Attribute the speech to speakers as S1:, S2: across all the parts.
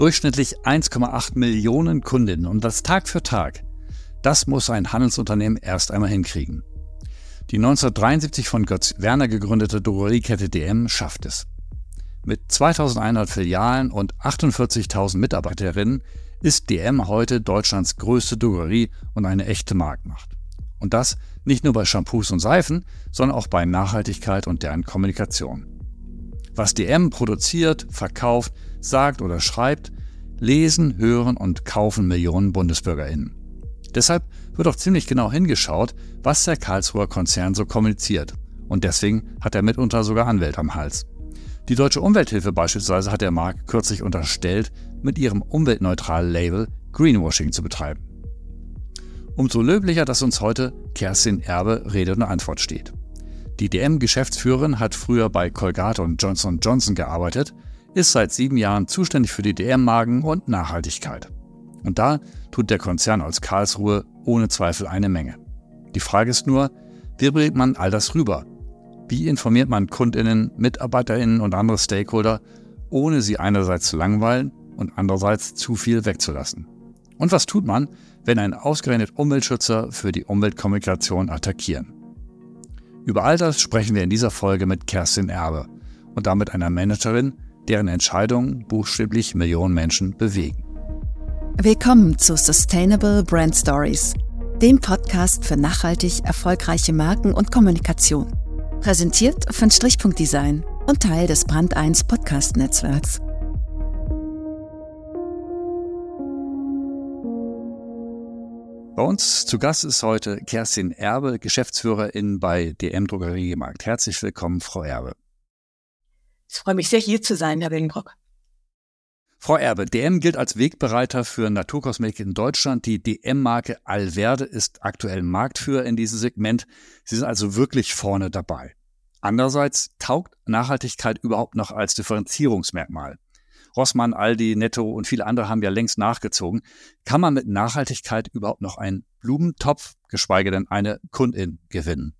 S1: Durchschnittlich 1,8 Millionen Kundinnen und das Tag für Tag. Das muss ein Handelsunternehmen erst einmal hinkriegen. Die 1973 von Götz Werner gegründete Drogeriekette DM schafft es. Mit 2100 Filialen und 48.000 Mitarbeiterinnen ist DM heute Deutschlands größte Drogerie und eine echte Marktmacht. Und das nicht nur bei Shampoos und Seifen, sondern auch bei Nachhaltigkeit und deren Kommunikation. Was DM produziert, verkauft, sagt oder schreibt, lesen, hören und kaufen Millionen BundesbürgerInnen. Deshalb wird auch ziemlich genau hingeschaut, was der Karlsruher Konzern so kommuniziert. Und deswegen hat er mitunter sogar Anwälte am Hals. Die Deutsche Umwelthilfe beispielsweise hat der Marke kürzlich unterstellt, mit ihrem umweltneutralen Label Greenwashing zu betreiben. Umso löblicher, dass uns heute Kerstin Erbe Rede und Antwort steht. Die DM-Geschäftsführerin hat früher bei Colgate und Johnson Johnson gearbeitet, ist seit sieben Jahren zuständig für die DM-Magen und Nachhaltigkeit. Und da tut der Konzern aus Karlsruhe ohne Zweifel eine Menge. Die Frage ist nur, wie bringt man all das rüber? Wie informiert man Kundinnen, Mitarbeiterinnen und andere Stakeholder, ohne sie einerseits zu langweilen und andererseits zu viel wegzulassen? Und was tut man, wenn ein ausgerechnet Umweltschützer für die Umweltkommunikation attackieren? Über all das sprechen wir in dieser Folge mit Kerstin Erbe und damit einer Managerin, deren Entscheidungen buchstäblich Millionen Menschen bewegen.
S2: Willkommen zu Sustainable Brand Stories, dem Podcast für nachhaltig erfolgreiche Marken und Kommunikation. Präsentiert von Strichpunkt Design und Teil des Brand 1 Podcast Netzwerks.
S1: Bei uns zu Gast ist heute Kerstin Erbe, Geschäftsführerin bei DM Drogeriemarkt. Herzlich willkommen, Frau Erbe.
S3: Ich freue mich sehr, hier zu sein, Herr Willenbrock.
S1: Frau Erbe, DM gilt als Wegbereiter für Naturkosmetik in Deutschland. Die DM-Marke Alverde ist aktuell Marktführer in diesem Segment. Sie sind also wirklich vorne dabei. Andererseits taugt Nachhaltigkeit überhaupt noch als Differenzierungsmerkmal. Rossmann, Aldi, Netto und viele andere haben ja längst nachgezogen. Kann man mit Nachhaltigkeit überhaupt noch einen Blumentopf, geschweige denn eine Kundin gewinnen?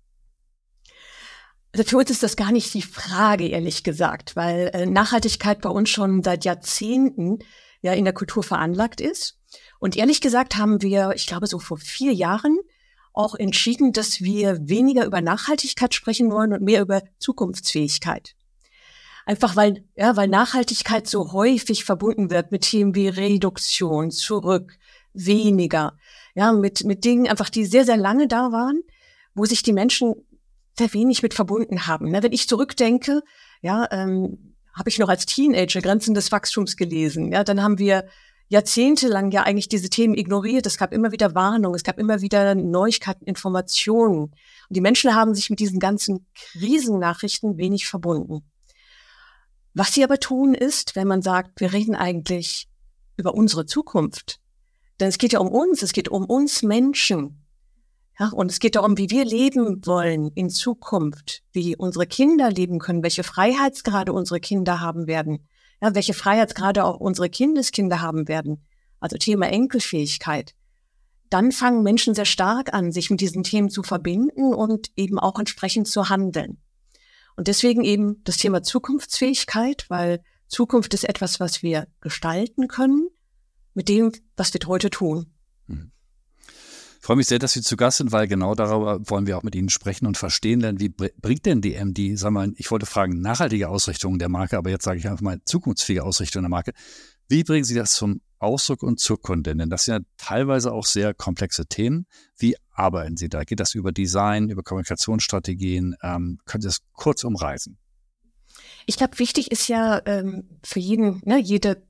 S3: Also für uns ist das gar nicht die Frage, ehrlich gesagt, weil äh, Nachhaltigkeit bei uns schon seit Jahrzehnten ja in der Kultur veranlagt ist. Und ehrlich gesagt haben wir, ich glaube, so vor vier Jahren auch entschieden, dass wir weniger über Nachhaltigkeit sprechen wollen und mehr über Zukunftsfähigkeit. Einfach weil, ja, weil Nachhaltigkeit so häufig verbunden wird mit Themen wie Reduktion, zurück, weniger, ja, mit, mit Dingen einfach, die sehr, sehr lange da waren, wo sich die Menschen sehr wenig mit verbunden haben. Ne? Wenn ich zurückdenke, ja, ähm, habe ich noch als Teenager Grenzen des Wachstums gelesen. Ja, dann haben wir jahrzehntelang ja eigentlich diese Themen ignoriert. Es gab immer wieder Warnungen, es gab immer wieder Neuigkeiten, Informationen. Und die Menschen haben sich mit diesen ganzen Krisennachrichten wenig verbunden. Was sie aber tun ist, wenn man sagt, wir reden eigentlich über unsere Zukunft. Denn es geht ja um uns, es geht um uns Menschen. Ja, und es geht darum, wie wir leben wollen in Zukunft, wie unsere Kinder leben können, welche Freiheitsgrade unsere Kinder haben werden, ja, welche Freiheitsgrade auch unsere Kindeskinder haben werden. Also Thema Enkelfähigkeit. Dann fangen Menschen sehr stark an, sich mit diesen Themen zu verbinden und eben auch entsprechend zu handeln. Und deswegen eben das Thema Zukunftsfähigkeit, weil Zukunft ist etwas, was wir gestalten können mit dem, was wir heute tun.
S1: Ich freue mich sehr, dass Sie zu Gast sind, weil genau darüber wollen wir auch mit Ihnen sprechen und verstehen lernen, wie bringt denn die MD, sagen wir mal, ich wollte fragen, nachhaltige Ausrichtung der Marke, aber jetzt sage ich einfach mal zukunftsfähige Ausrichtung der Marke. Wie bringen Sie das zum Ausdruck und zur Kundin? Denn das sind ja teilweise auch sehr komplexe Themen. Wie arbeiten Sie da? Geht das über Design, über Kommunikationsstrategien? Ähm, können Sie das kurz umreißen?
S3: Ich glaube, wichtig ist ja ähm, für jeden, ne, jede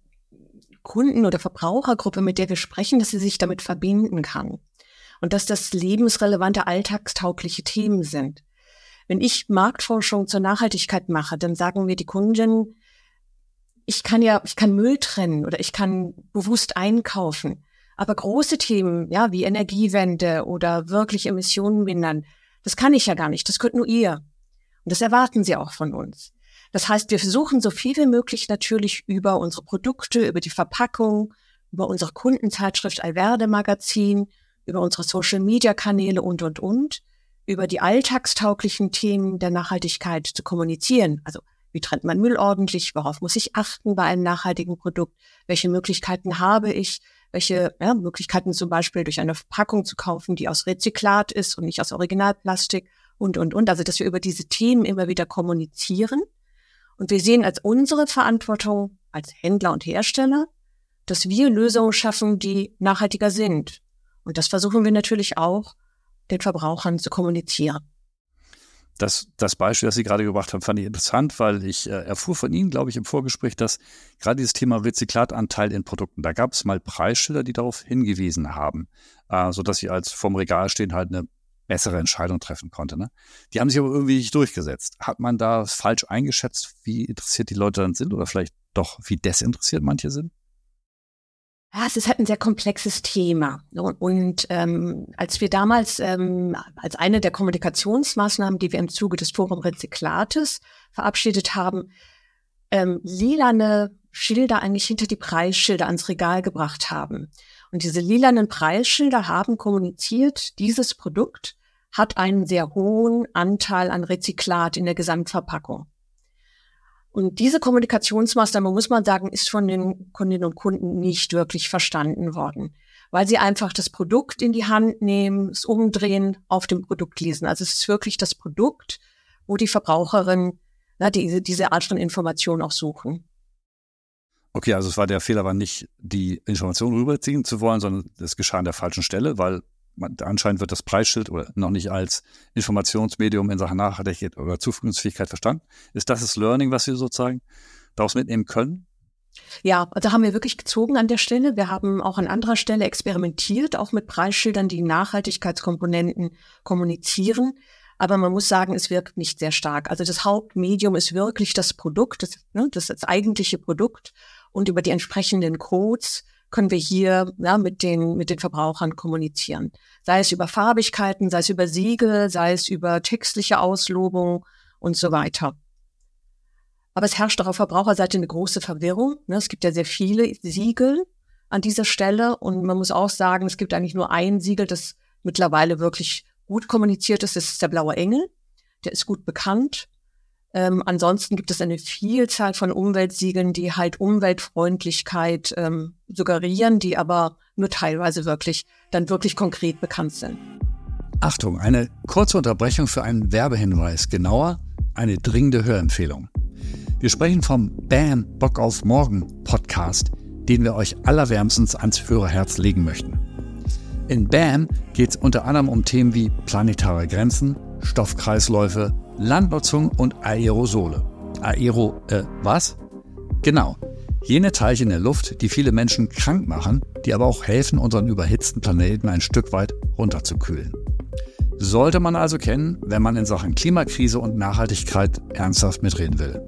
S3: Kunden- oder Verbrauchergruppe, mit der wir sprechen, dass sie sich damit verbinden kann und dass das lebensrelevante, alltagstaugliche Themen sind. Wenn ich Marktforschung zur Nachhaltigkeit mache, dann sagen mir die Kunden, ich kann ja, ich kann Müll trennen oder ich kann bewusst einkaufen. Aber große Themen, ja, wie Energiewende oder wirklich Emissionen mindern, das kann ich ja gar nicht. Das könnt nur ihr. Und das erwarten sie auch von uns. Das heißt, wir versuchen so viel wie möglich natürlich über unsere Produkte, über die Verpackung, über unsere Kundenzeitschrift Alverde Magazin, über unsere Social-Media-Kanäle und, und, und, über die alltagstauglichen Themen der Nachhaltigkeit zu kommunizieren. Also Wie trennt man Müll ordentlich? Worauf muss ich achten bei einem nachhaltigen Produkt? Welche Möglichkeiten habe ich? Welche ja, Möglichkeiten zum Beispiel durch eine Verpackung zu kaufen, die aus Rezyklat ist und nicht aus Originalplastik und, und, und. Also, dass wir über diese Themen immer wieder kommunizieren. Und wir sehen als unsere Verantwortung als Händler und Hersteller, dass wir Lösungen schaffen, die nachhaltiger sind. Und das versuchen wir natürlich auch den Verbrauchern zu kommunizieren.
S1: Das, das Beispiel, das Sie gerade gebracht haben, fand ich interessant, weil ich äh, erfuhr von Ihnen, glaube ich, im Vorgespräch, dass gerade dieses Thema Rezyklatanteil in Produkten, da gab es mal Preisschilder, die darauf hingewiesen haben, äh, sodass Sie als vom Regal stehen halt eine bessere Entscheidung treffen konnte. Ne? Die haben sich aber irgendwie nicht durchgesetzt. Hat man da falsch eingeschätzt, wie interessiert die Leute dann sind oder vielleicht doch, wie desinteressiert manche sind?
S3: Ja, es ist halt ein sehr komplexes Thema. Und ähm, als wir damals ähm, als eine der Kommunikationsmaßnahmen, die wir im Zuge des Forum Rezyklates verabschiedet haben, ähm, lilane Schilder eigentlich hinter die Preisschilder ans Regal gebracht haben. Und diese lilanen Preisschilder haben kommuniziert, dieses Produkt hat einen sehr hohen Anteil an Rezyklat in der Gesamtverpackung. Und diese Kommunikationsmaßnahme, muss man sagen, ist von den Kundinnen und Kunden nicht wirklich verstanden worden, weil sie einfach das Produkt in die Hand nehmen, es umdrehen, auf dem Produkt lesen. Also es ist wirklich das Produkt, wo die Verbraucherin na, diese, diese Art von Information auch suchen.
S1: Okay, also es war der Fehler, war nicht die Information rüberziehen zu wollen, sondern es geschah an der falschen Stelle, weil anscheinend wird das Preisschild oder noch nicht als Informationsmedium in Sachen Nachhaltigkeit oder Zukunftsfähigkeit verstanden. Ist das das Learning, was wir sozusagen daraus mitnehmen können?
S3: Ja, also haben wir wirklich gezogen an der Stelle. Wir haben auch an anderer Stelle experimentiert, auch mit Preisschildern, die Nachhaltigkeitskomponenten kommunizieren. Aber man muss sagen, es wirkt nicht sehr stark. Also das Hauptmedium ist wirklich das Produkt, das, ne, das, das eigentliche Produkt. Und über die entsprechenden Codes können wir hier ja, mit, den, mit den Verbrauchern kommunizieren. Sei es über Farbigkeiten, sei es über Siegel, sei es über textliche Auslobung und so weiter. Aber es herrscht auch auf Verbraucherseite eine große Verwirrung. Ne? Es gibt ja sehr viele Siegel an dieser Stelle und man muss auch sagen, es gibt eigentlich nur ein Siegel, das mittlerweile wirklich gut kommuniziert ist. Das ist der blaue Engel. Der ist gut bekannt. Ähm, ansonsten gibt es eine Vielzahl von Umweltsiegeln, die halt Umweltfreundlichkeit ähm, suggerieren, die aber nur teilweise wirklich dann wirklich konkret bekannt sind.
S1: Achtung, eine kurze Unterbrechung für einen Werbehinweis, genauer eine dringende Hörempfehlung. Wir sprechen vom BAM Bock auf Morgen Podcast, den wir euch allerwärmstens ans Hörerherz legen möchten. In BAM geht es unter anderem um Themen wie planetare Grenzen, Stoffkreisläufe, Landnutzung und Aerosole. Aero, äh, was? Genau. Jene Teilchen in der Luft, die viele Menschen krank machen, die aber auch helfen, unseren überhitzten Planeten ein Stück weit runterzukühlen. Sollte man also kennen, wenn man in Sachen Klimakrise und Nachhaltigkeit ernsthaft mitreden will.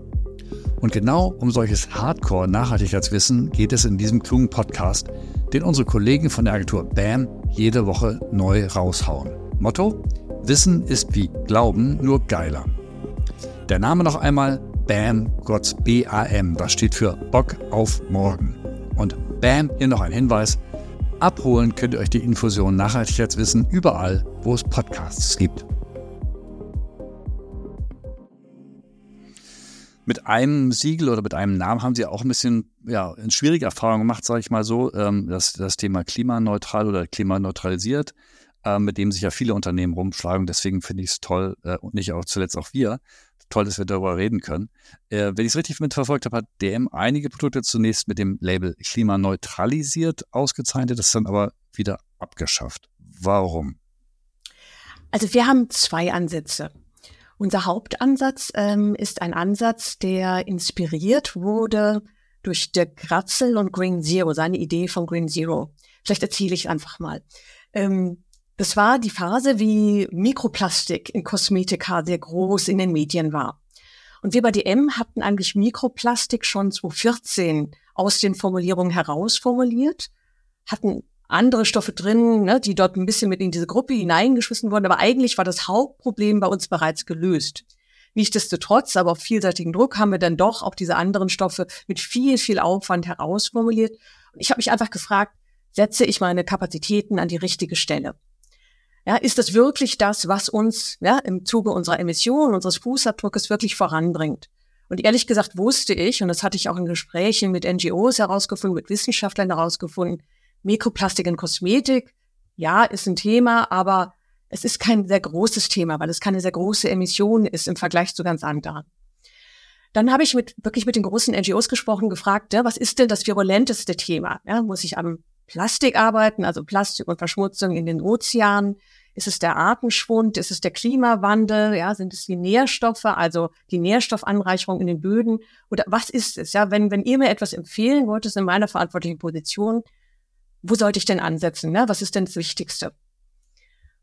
S1: Und genau um solches Hardcore-Nachhaltigkeitswissen geht es in diesem klugen Podcast, den unsere Kollegen von der Agentur BAM jede Woche neu raushauen. Motto? Wissen ist wie Glauben, nur geiler. Der Name noch einmal BAM, Gottes B-A-M, das steht für Bock auf morgen. Und BAM, hier noch ein Hinweis. Abholen könnt ihr euch die Infusion Nachhaltigkeitswissen überall, wo es Podcasts gibt. Mit einem Siegel oder mit einem Namen haben Sie auch ein bisschen ja, eine schwierige Erfahrung gemacht, sage ich mal so, ähm, das, das Thema klimaneutral oder klimaneutralisiert äh, mit dem sich ja viele Unternehmen rumschlagen. Deswegen finde ich es toll äh, und nicht auch zuletzt auch wir. Toll, dass wir darüber reden können. Äh, wenn ich es richtig mitverfolgt habe, hat DM einige Produkte zunächst mit dem Label klimaneutralisiert ausgezeichnet, das dann aber wieder abgeschafft. Warum?
S3: Also wir haben zwei Ansätze. Unser Hauptansatz ähm, ist ein Ansatz, der inspiriert wurde durch Dirk Ratzel und Green Zero, seine Idee von Green Zero. Vielleicht erzähle ich einfach mal. Ähm, das war die Phase, wie Mikroplastik in Kosmetika sehr groß in den Medien war. Und wir bei DM hatten eigentlich Mikroplastik schon 2014 aus den Formulierungen herausformuliert, hatten andere Stoffe drin, ne, die dort ein bisschen mit in diese Gruppe hineingeschmissen wurden, aber eigentlich war das Hauptproblem bei uns bereits gelöst. Nichtsdestotrotz, aber auf vielseitigen Druck haben wir dann doch auch diese anderen Stoffe mit viel, viel Aufwand herausformuliert. Und ich habe mich einfach gefragt, setze ich meine Kapazitäten an die richtige Stelle? Ja, ist das wirklich das, was uns ja, im Zuge unserer Emissionen, unseres Fußabdruckes wirklich voranbringt? Und ehrlich gesagt wusste ich, und das hatte ich auch in Gesprächen mit NGOs herausgefunden, mit Wissenschaftlern herausgefunden, Mikroplastik in Kosmetik, ja, ist ein Thema, aber es ist kein sehr großes Thema, weil es keine sehr große Emission ist im Vergleich zu ganz anderen. Dann habe ich mit, wirklich mit den großen NGOs gesprochen, gefragt, ja, was ist denn das virulenteste Thema? Ja, muss ich am Plastik arbeiten, also Plastik und Verschmutzung in den Ozeanen? Ist es der Artenschwund? Ist es der Klimawandel? Ja, sind es die Nährstoffe, also die Nährstoffanreicherung in den Böden? Oder was ist es? Ja, wenn, wenn ihr mir etwas empfehlen wollt, in meiner verantwortlichen Position, wo sollte ich denn ansetzen? Ne? Was ist denn das Wichtigste?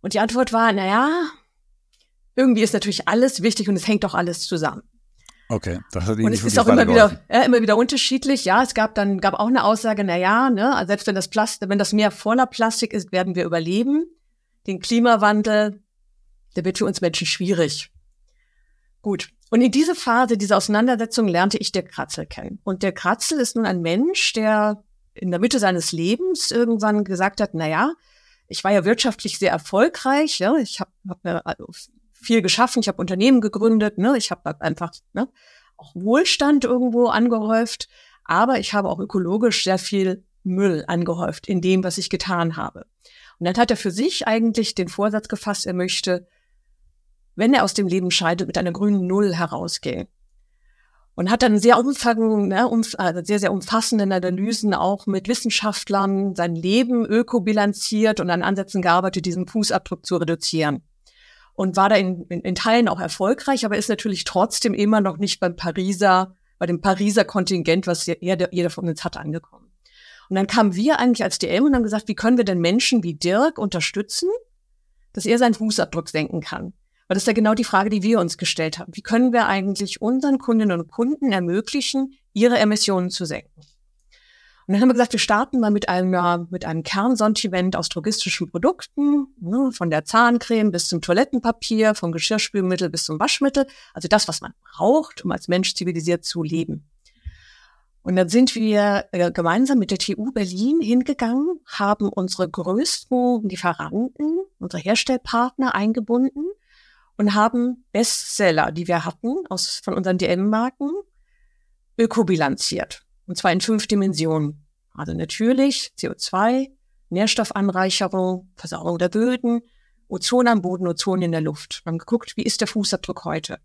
S3: Und die Antwort war, na ja, irgendwie ist natürlich alles wichtig und es hängt doch alles zusammen.
S1: Okay,
S3: das hat Und es ist auch immer wieder, ja, immer wieder unterschiedlich. Ja, es gab dann, gab auch eine Aussage, na ja, ne, also selbst wenn das Plastik, wenn das Meer voller Plastik ist, werden wir überleben. Den Klimawandel, der wird für uns Menschen schwierig. Gut. Und in diese Phase, diese Auseinandersetzung lernte ich der Kratzel kennen. Und der Kratzel ist nun ein Mensch, der in der Mitte seines Lebens irgendwann gesagt hat, na ja, ich war ja wirtschaftlich sehr erfolgreich, ja, ich habe hab mir also viel geschaffen, ich habe Unternehmen gegründet, ne, ich habe einfach ne, auch Wohlstand irgendwo angehäuft, aber ich habe auch ökologisch sehr viel Müll angehäuft in dem, was ich getan habe. Und dann hat er für sich eigentlich den Vorsatz gefasst, er möchte, wenn er aus dem Leben scheidet, mit einer grünen Null herausgehen. Und hat dann sehr umfangende, ne, umf also sehr, sehr umfassenden Analysen auch mit Wissenschaftlern sein Leben ökobilanziert und an Ansätzen gearbeitet, diesen Fußabdruck zu reduzieren und war da in, in, in Teilen auch erfolgreich, aber ist natürlich trotzdem immer noch nicht beim Pariser, bei dem Pariser Kontingent, was jeder, jeder von uns hat, angekommen. Und dann kamen wir eigentlich als DM und haben gesagt, wie können wir denn Menschen wie Dirk unterstützen, dass er seinen Fußabdruck senken kann? Weil das ist ja genau die Frage, die wir uns gestellt haben. Wie können wir eigentlich unseren Kundinnen und Kunden ermöglichen, ihre Emissionen zu senken? Und dann haben wir gesagt, wir starten mal mit einem, mit einem Kernsortiment aus drogistischen Produkten, ne, von der Zahncreme bis zum Toilettenpapier, vom Geschirrspülmittel bis zum Waschmittel. Also das, was man braucht, um als Mensch zivilisiert zu leben. Und dann sind wir äh, gemeinsam mit der TU Berlin hingegangen, haben unsere größten Lieferanten, unsere Herstellpartner eingebunden und haben Bestseller, die wir hatten aus, von unseren DM-Marken, ökobilanziert. Und zwar in fünf Dimensionen. Also natürlich CO2, Nährstoffanreicherung, Versauerung der Böden, Ozon am Boden, Ozon in der Luft. Wir haben geguckt, wie ist der Fußabdruck heute?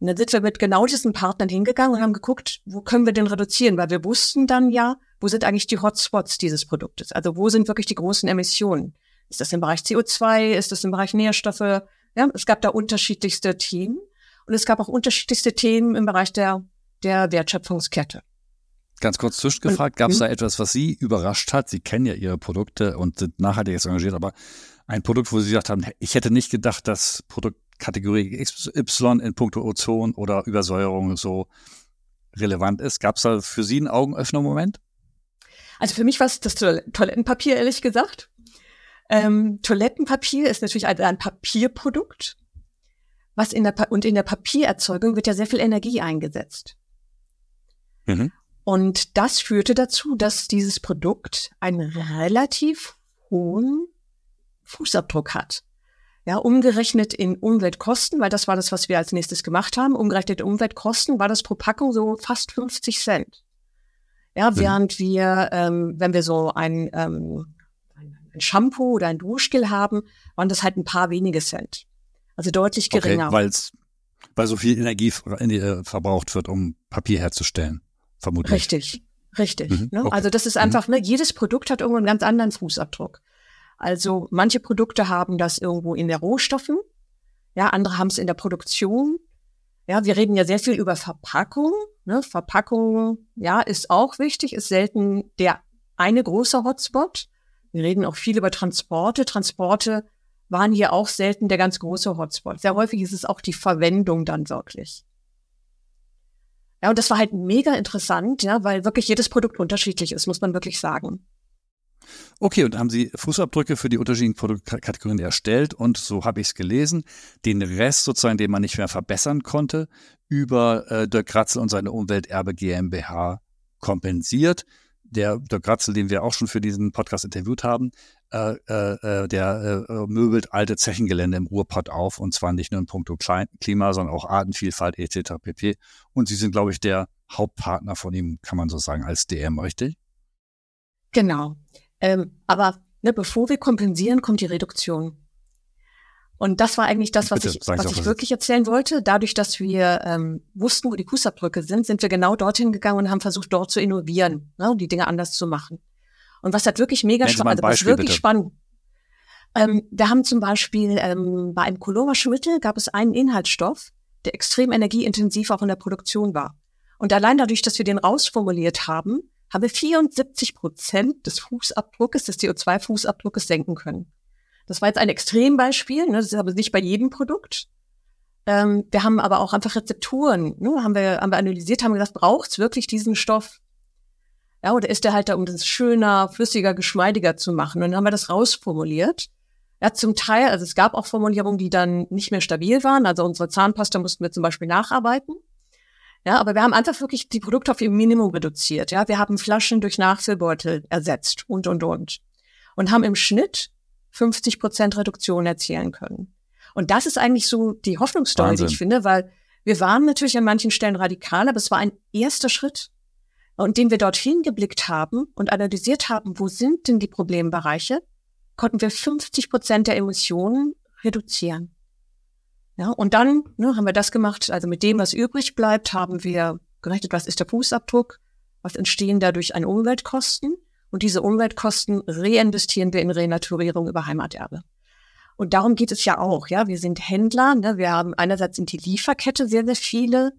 S3: Und dann sind wir mit genau diesen Partnern hingegangen und haben geguckt, wo können wir denn reduzieren? Weil wir wussten dann ja, wo sind eigentlich die Hotspots dieses Produktes? Also wo sind wirklich die großen Emissionen? Ist das im Bereich CO2? Ist das im Bereich Nährstoffe? Ja, es gab da unterschiedlichste Themen und es gab auch unterschiedlichste Themen im Bereich der, der Wertschöpfungskette.
S1: Ganz kurz zwischengefragt, gab es da etwas, was Sie überrascht hat? Sie kennen ja Ihre Produkte und sind nachhaltig jetzt engagiert, aber ein Produkt, wo Sie gesagt haben, ich hätte nicht gedacht, dass Produktkategorie XY in puncto Ozon oder Übersäuerung so relevant ist. Gab es da für Sie einen Augenöffner-Moment?
S3: Also für mich war es das Toilettenpapier, ehrlich gesagt. Ähm, Toilettenpapier ist natürlich ein, ein Papierprodukt, was in der pa und in der Papiererzeugung wird ja sehr viel Energie eingesetzt. Mhm. Und das führte dazu, dass dieses Produkt einen relativ hohen Fußabdruck hat. Ja, umgerechnet in Umweltkosten, weil das war das, was wir als nächstes gemacht haben. Umgerechnet in Umweltkosten war das pro Packung so fast 50 Cent. Ja, mhm. während wir, ähm, wenn wir so ein, ähm, ein Shampoo oder ein Duschgel haben, waren das halt ein paar wenige Cent. Also deutlich geringer.
S1: Okay, weil so viel Energie äh, verbraucht wird, um Papier herzustellen vermutlich.
S3: Richtig, richtig. Mhm, ne? okay. Also das ist einfach, mhm. ne, jedes Produkt hat irgendwo einen ganz anderen Fußabdruck. Also manche Produkte haben das irgendwo in der Rohstoffen, ja, andere haben es in der Produktion. Ja, wir reden ja sehr viel über Verpackung. Ne? Verpackung, ja, ist auch wichtig, ist selten der eine große Hotspot. Wir reden auch viel über Transporte. Transporte waren hier auch selten der ganz große Hotspot. Sehr häufig ist es auch die Verwendung dann wirklich. Ja, und das war halt mega interessant, ja, weil wirklich jedes Produkt unterschiedlich ist, muss man wirklich sagen.
S1: Okay, und haben Sie Fußabdrücke für die unterschiedlichen Produktkategorien erstellt und so habe ich es gelesen, den Rest sozusagen, den man nicht mehr verbessern konnte, über äh, Dirk Kratzel und seine Umwelterbe GmbH kompensiert. Der Dirk Kratzel, den wir auch schon für diesen Podcast interviewt haben, äh, äh, der äh, möbelt alte Zechengelände im Ruhrpott auf und zwar nicht nur in puncto Klima, sondern auch Artenvielfalt etc. pp. Und Sie sind, glaube ich, der Hauptpartner von ihm, kann man so sagen, als DM, richtig?
S3: Genau. Ähm, aber ne, bevor wir kompensieren, kommt die Reduktion. Und das war eigentlich das, was Bitte, ich, was ich wirklich erzählen wollte. Dadurch, dass wir ähm, wussten, wo die Fußabdrücke sind, sind wir genau dorthin gegangen und haben versucht, dort zu innovieren ne, und die Dinge anders zu machen. Und was hat wirklich mega spannend, also wirklich bitte. spannend. Ähm, wir haben zum Beispiel ähm, bei einem Colora-Schmittel gab es einen Inhaltsstoff, der extrem energieintensiv auch in der Produktion war. Und allein dadurch, dass wir den rausformuliert haben, haben wir 74 Prozent des Fußabdruckes, des CO2-Fußabdruckes senken können. Das war jetzt ein Extrembeispiel, ne? das ist aber nicht bei jedem Produkt. Ähm, wir haben aber auch einfach Rezepturen, ne? haben, wir, haben wir analysiert, haben gesagt, braucht es wirklich diesen Stoff? Ja, oder ist der halt da, um das schöner, flüssiger, geschmeidiger zu machen? Und dann haben wir das rausformuliert. Ja, zum Teil, also es gab auch Formulierungen, die dann nicht mehr stabil waren. Also unsere Zahnpasta mussten wir zum Beispiel nacharbeiten. Ja, aber wir haben einfach wirklich die Produkte auf ihr Minimum reduziert. Ja, wir haben Flaschen durch Nachfüllbeutel ersetzt und, und, und. Und haben im Schnitt 50 Prozent Reduktion erzielen können. Und das ist eigentlich so die Hoffnungsstory, die ich finde, weil wir waren natürlich an manchen Stellen radikal, aber es war ein erster Schritt. Und den wir dorthin geblickt haben und analysiert haben, wo sind denn die Problembereiche, konnten wir 50 Prozent der Emissionen reduzieren. Ja, und dann ne, haben wir das gemacht, also mit dem, was übrig bleibt, haben wir gerechnet, was ist der Fußabdruck, was entstehen dadurch an Umweltkosten und diese Umweltkosten reinvestieren wir in Renaturierung über Heimaterbe. Und darum geht es ja auch. Ja, wir sind Händler. Ne? Wir haben einerseits in die Lieferkette sehr, sehr viele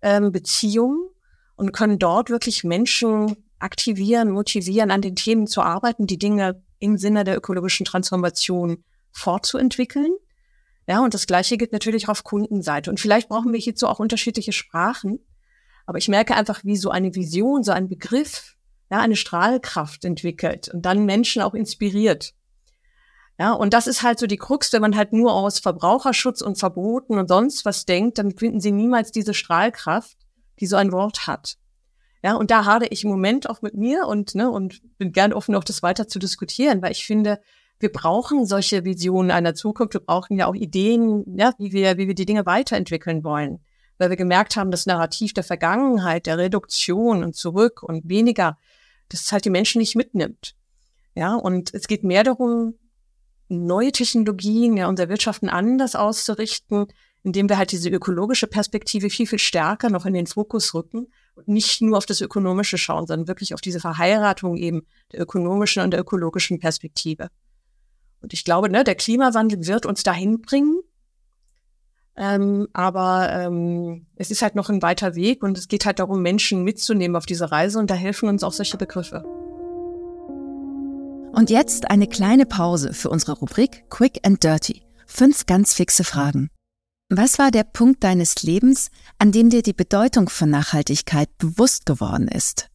S3: ähm, Beziehungen und können dort wirklich Menschen aktivieren, motivieren, an den Themen zu arbeiten, die Dinge im Sinne der ökologischen Transformation fortzuentwickeln. Ja, und das Gleiche gilt natürlich auf Kundenseite. Und vielleicht brauchen wir hierzu auch unterschiedliche Sprachen. Aber ich merke einfach, wie so eine Vision, so ein Begriff ja, eine Strahlkraft entwickelt und dann Menschen auch inspiriert. Ja, und das ist halt so die Krux, wenn man halt nur aus Verbraucherschutz und Verboten und sonst was denkt, dann finden sie niemals diese Strahlkraft, die so ein Wort hat. Ja, und da hade ich im Moment auch mit mir und, ne, und bin gern offen, auch das weiter zu diskutieren, weil ich finde, wir brauchen solche Visionen einer Zukunft. Wir brauchen ja auch Ideen, ja, wie wir, wie wir die Dinge weiterentwickeln wollen. Weil wir gemerkt haben, das Narrativ der Vergangenheit, der Reduktion und zurück und weniger, das halt die Menschen nicht mitnimmt. Ja, und es geht mehr darum, neue Technologien, ja, unser Wirtschaften anders auszurichten, indem wir halt diese ökologische Perspektive viel, viel stärker noch in den Fokus rücken und nicht nur auf das Ökonomische schauen, sondern wirklich auf diese Verheiratung eben der ökonomischen und der ökologischen Perspektive. Und ich glaube, ne, der Klimawandel wird uns dahin bringen. Ähm, aber ähm, es ist halt noch ein weiter Weg und es geht halt darum, Menschen mitzunehmen auf diese Reise und da helfen uns auch solche Begriffe.
S2: Und jetzt eine kleine Pause für unsere Rubrik Quick and Dirty. Fünf ganz fixe Fragen. Was war der Punkt deines Lebens, an dem dir die Bedeutung von Nachhaltigkeit bewusst geworden ist?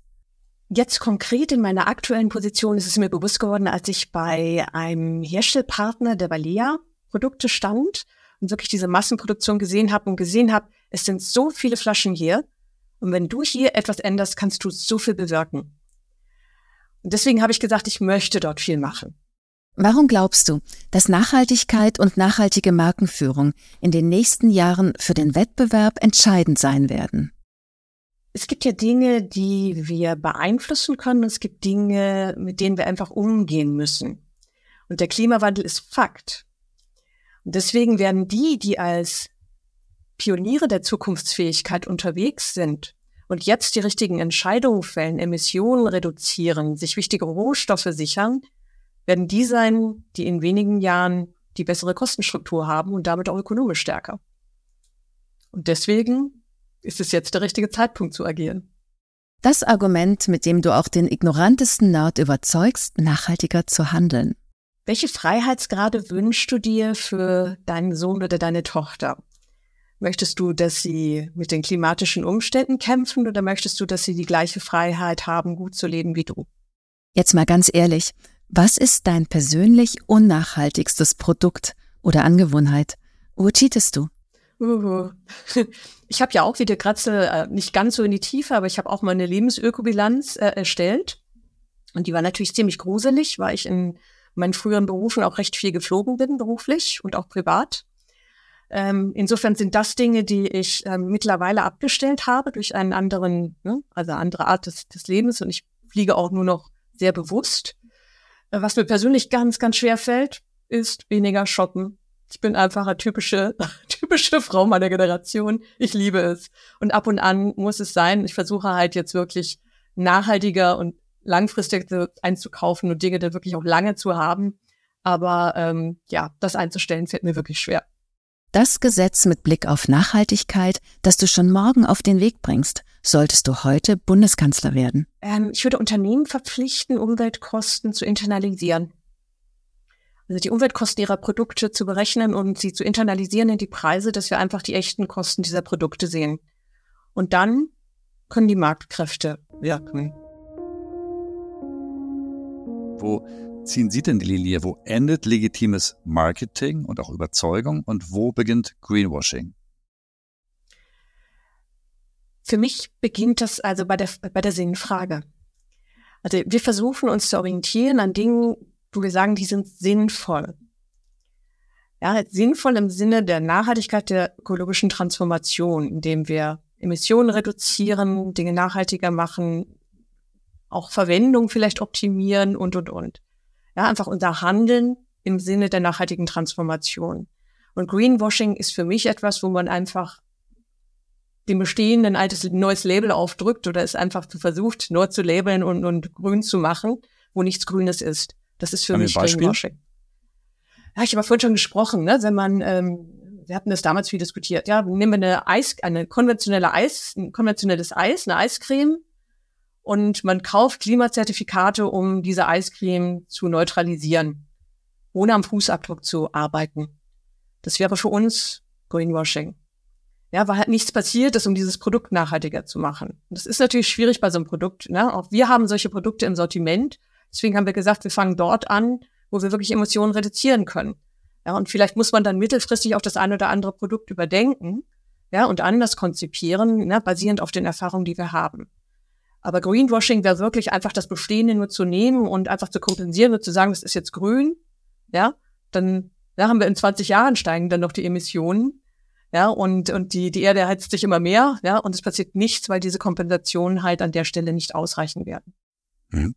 S3: Jetzt konkret in meiner aktuellen Position ist es mir bewusst geworden, als ich bei einem Herstellpartner der Balea Produkte stand und wirklich diese Massenproduktion gesehen habe und gesehen habe, es sind so viele Flaschen hier. Und wenn du hier etwas änderst, kannst du so viel bewirken. Und deswegen habe ich gesagt, ich möchte dort viel machen.
S2: Warum glaubst du, dass Nachhaltigkeit und nachhaltige Markenführung in den nächsten Jahren für den Wettbewerb entscheidend sein werden?
S3: Es gibt ja Dinge, die wir beeinflussen können. Es gibt Dinge, mit denen wir einfach umgehen müssen. Und der Klimawandel ist Fakt. Und deswegen werden die, die als Pioniere der Zukunftsfähigkeit unterwegs sind und jetzt die richtigen Entscheidungen fällen, Emissionen reduzieren, sich wichtige Rohstoffe sichern, werden die sein, die in wenigen Jahren die bessere Kostenstruktur haben und damit auch ökonomisch stärker. Und deswegen ist es jetzt der richtige Zeitpunkt zu agieren.
S2: Das Argument, mit dem du auch den ignorantesten Nerd überzeugst, nachhaltiger zu handeln.
S3: Welche Freiheitsgrade wünschst du dir für deinen Sohn oder deine Tochter? Möchtest du, dass sie mit den klimatischen Umständen kämpfen oder möchtest du, dass sie die gleiche Freiheit haben, gut zu leben wie du?
S2: Jetzt mal ganz ehrlich, was ist dein persönlich unnachhaltigstes Produkt oder Angewohnheit? Wo cheatest du?
S3: Uh, ich habe ja auch, wie der Kratzel, äh, nicht ganz so in die Tiefe, aber ich habe auch mal eine Lebensökobilanz äh, erstellt. Und die war natürlich ziemlich gruselig, weil ich in meinen früheren Berufen auch recht viel geflogen bin, beruflich und auch privat. Ähm, insofern sind das Dinge, die ich ähm, mittlerweile abgestellt habe durch einen anderen, ne, also andere Art des, des Lebens und ich fliege auch nur noch sehr bewusst. Äh, was mir persönlich ganz, ganz schwer fällt, ist weniger shoppen. Ich bin einfach eine typische, typische Frau meiner Generation. Ich liebe es. Und ab und an muss es sein. Ich versuche halt jetzt wirklich nachhaltiger und langfristig einzukaufen und Dinge da wirklich auch lange zu haben. Aber ähm, ja, das einzustellen fällt mir wirklich schwer.
S2: Das Gesetz mit Blick auf Nachhaltigkeit, das du schon morgen auf den Weg bringst, solltest du heute Bundeskanzler werden?
S3: Ähm, ich würde Unternehmen verpflichten, Umweltkosten zu internalisieren. Also die Umweltkosten ihrer Produkte zu berechnen und sie zu internalisieren in die Preise, dass wir einfach die echten Kosten dieser Produkte sehen. Und dann können die Marktkräfte wirken.
S1: Wo ziehen Sie denn die Linie? Wo endet legitimes Marketing und auch Überzeugung und wo beginnt Greenwashing?
S3: Für mich beginnt das also bei der, bei der Sinnfrage. Also wir versuchen uns zu orientieren an Dingen, wo wir sagen, die sind sinnvoll. Ja, sinnvoll im Sinne der Nachhaltigkeit der ökologischen Transformation, indem wir Emissionen reduzieren, Dinge nachhaltiger machen, auch Verwendung vielleicht optimieren und, und, und. Ja, einfach unser Handeln im Sinne der nachhaltigen Transformation. Und Greenwashing ist für mich etwas, wo man einfach dem bestehenden altes neues Label aufdrückt oder es einfach versucht, neu zu labeln und, und grün zu machen, wo nichts Grünes ist. Das ist für An mich Greenwashing. Ja, ich habe vorhin schon gesprochen, ne? wenn man, ähm, wir hatten das damals viel diskutiert, ja, nehmen wir eine Eis, eine konventionelle Eis, ein konventionelles Eis, eine Eiscreme, und man kauft Klimazertifikate, um diese Eiscreme zu neutralisieren, ohne am Fußabdruck zu arbeiten. Das wäre für uns Greenwashing. Ja, weil halt nichts passiert ist, um dieses Produkt nachhaltiger zu machen. Das ist natürlich schwierig bei so einem Produkt. Ne? Auch wir haben solche Produkte im Sortiment. Deswegen haben wir gesagt, wir fangen dort an, wo wir wirklich Emissionen reduzieren können. Ja, und vielleicht muss man dann mittelfristig auch das ein oder andere Produkt überdenken, ja, und anders konzipieren, ne, basierend auf den Erfahrungen, die wir haben. Aber Greenwashing wäre wirklich einfach das Bestehende nur zu nehmen und einfach zu kompensieren und zu sagen, das ist jetzt grün, ja, dann ja, haben wir in 20 Jahren steigen dann noch die Emissionen, ja, und, und die, die Erde heizt sich immer mehr, ja, und es passiert nichts, weil diese Kompensationen halt an der Stelle nicht ausreichen werden.
S1: Mhm.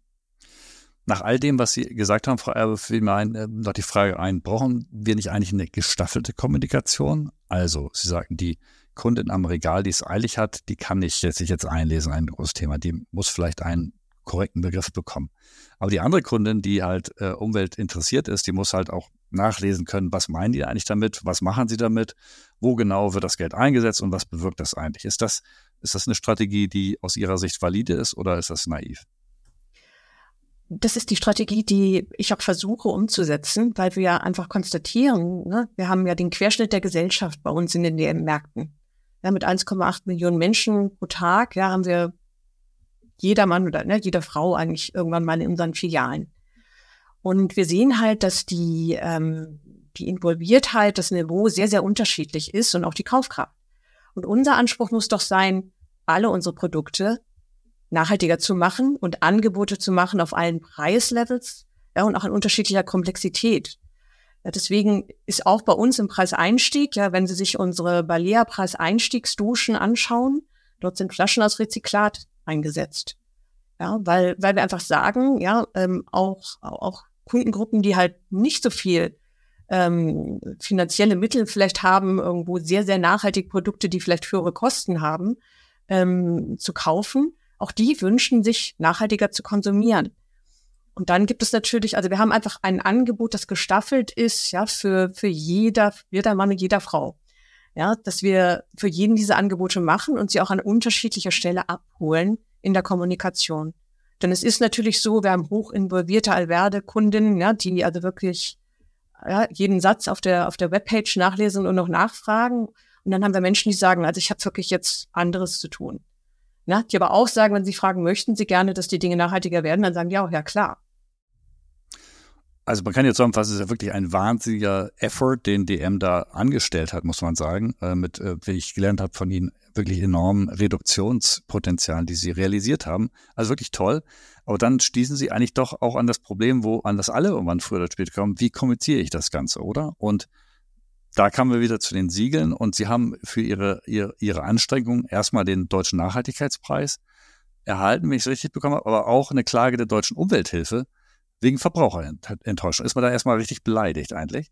S1: Nach all dem, was Sie gesagt haben, Frau Erbe, fiel mir ein, äh, noch die Frage ein, brauchen wir nicht eigentlich eine gestaffelte Kommunikation? Also, Sie sagten, die Kundin am Regal, die es eilig hat, die kann nicht jetzt sich jetzt einlesen, ein großes Thema. Die muss vielleicht einen korrekten Begriff bekommen. Aber die andere Kundin, die halt äh, Umwelt interessiert ist, die muss halt auch nachlesen können, was meinen die eigentlich damit, was machen sie damit, wo genau wird das Geld eingesetzt und was bewirkt das eigentlich. Ist das, ist das eine Strategie, die aus Ihrer Sicht valide ist oder ist das naiv?
S3: Das ist die Strategie, die ich auch versuche umzusetzen, weil wir ja einfach konstatieren, ne, wir haben ja den Querschnitt der Gesellschaft bei uns in den Märkten. Ja, mit 1,8 Millionen Menschen pro Tag, ja, haben wir jeder Mann oder ne, jede Frau eigentlich irgendwann mal in unseren Filialen. Und wir sehen halt, dass die, ähm, die Involviertheit, das Niveau sehr, sehr unterschiedlich ist und auch die Kaufkraft. Und unser Anspruch muss doch sein, alle unsere Produkte nachhaltiger zu machen und Angebote zu machen auf allen Preislevels ja, und auch in unterschiedlicher Komplexität. Ja, deswegen ist auch bei uns im Preiseinstieg, ja, wenn Sie sich unsere Balea Preiseinstiegsduschen anschauen, dort sind Flaschen aus Rezyklat eingesetzt. Ja, weil, weil wir einfach sagen, ja, ähm, auch, auch Kundengruppen, die halt nicht so viel ähm, finanzielle Mittel vielleicht haben, irgendwo sehr, sehr nachhaltig Produkte, die vielleicht höhere Kosten haben, ähm, zu kaufen, auch die wünschen sich nachhaltiger zu konsumieren. Und dann gibt es natürlich, also wir haben einfach ein Angebot, das gestaffelt ist, ja, für, für jeder, jeder Mann und jeder Frau. Ja, dass wir für jeden diese Angebote machen und sie auch an unterschiedlicher Stelle abholen in der Kommunikation. Denn es ist natürlich so, wir haben hoch involvierte Alverde-Kundinnen, ja, die also wirklich ja, jeden Satz auf der, auf der Webpage nachlesen und noch nachfragen. Und dann haben wir Menschen, die sagen, also ich habe wirklich jetzt anderes zu tun. Ja, die aber auch sagen, wenn sie fragen, möchten sie gerne, dass die Dinge nachhaltiger werden, dann sagen die auch, ja klar.
S1: Also man kann jetzt zusammenfassen, es ist ja wirklich ein wahnsinniger Effort, den DM da angestellt hat, muss man sagen, äh, mit, äh, wie ich gelernt habe von Ihnen, wirklich enormen Reduktionspotenzialen, die Sie realisiert haben. Also wirklich toll. Aber dann stießen Sie eigentlich doch auch an das Problem, wo an das alle irgendwann früher oder später kommen, wie kommuniziere ich das Ganze, oder? Und da kamen wir wieder zu den Siegeln und Sie haben für Ihre, Ihre, Ihre Anstrengungen erstmal den Deutschen Nachhaltigkeitspreis erhalten, wenn ich es richtig bekommen habe, aber auch eine Klage der Deutschen Umwelthilfe wegen Verbraucherenttäuschung. Ist man da erstmal richtig beleidigt eigentlich?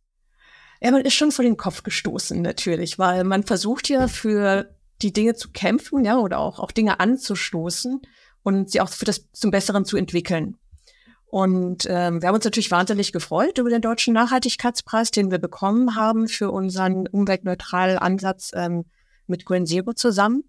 S3: Ja, man ist schon vor den Kopf gestoßen natürlich, weil man versucht ja für die Dinge zu kämpfen, ja, oder auch, auch Dinge anzustoßen und sie auch für das zum Besseren zu entwickeln. Und ähm, wir haben uns natürlich wahnsinnig gefreut über den deutschen Nachhaltigkeitspreis, den wir bekommen haben für unseren umweltneutralen Ansatz ähm, mit Green Zero zusammen.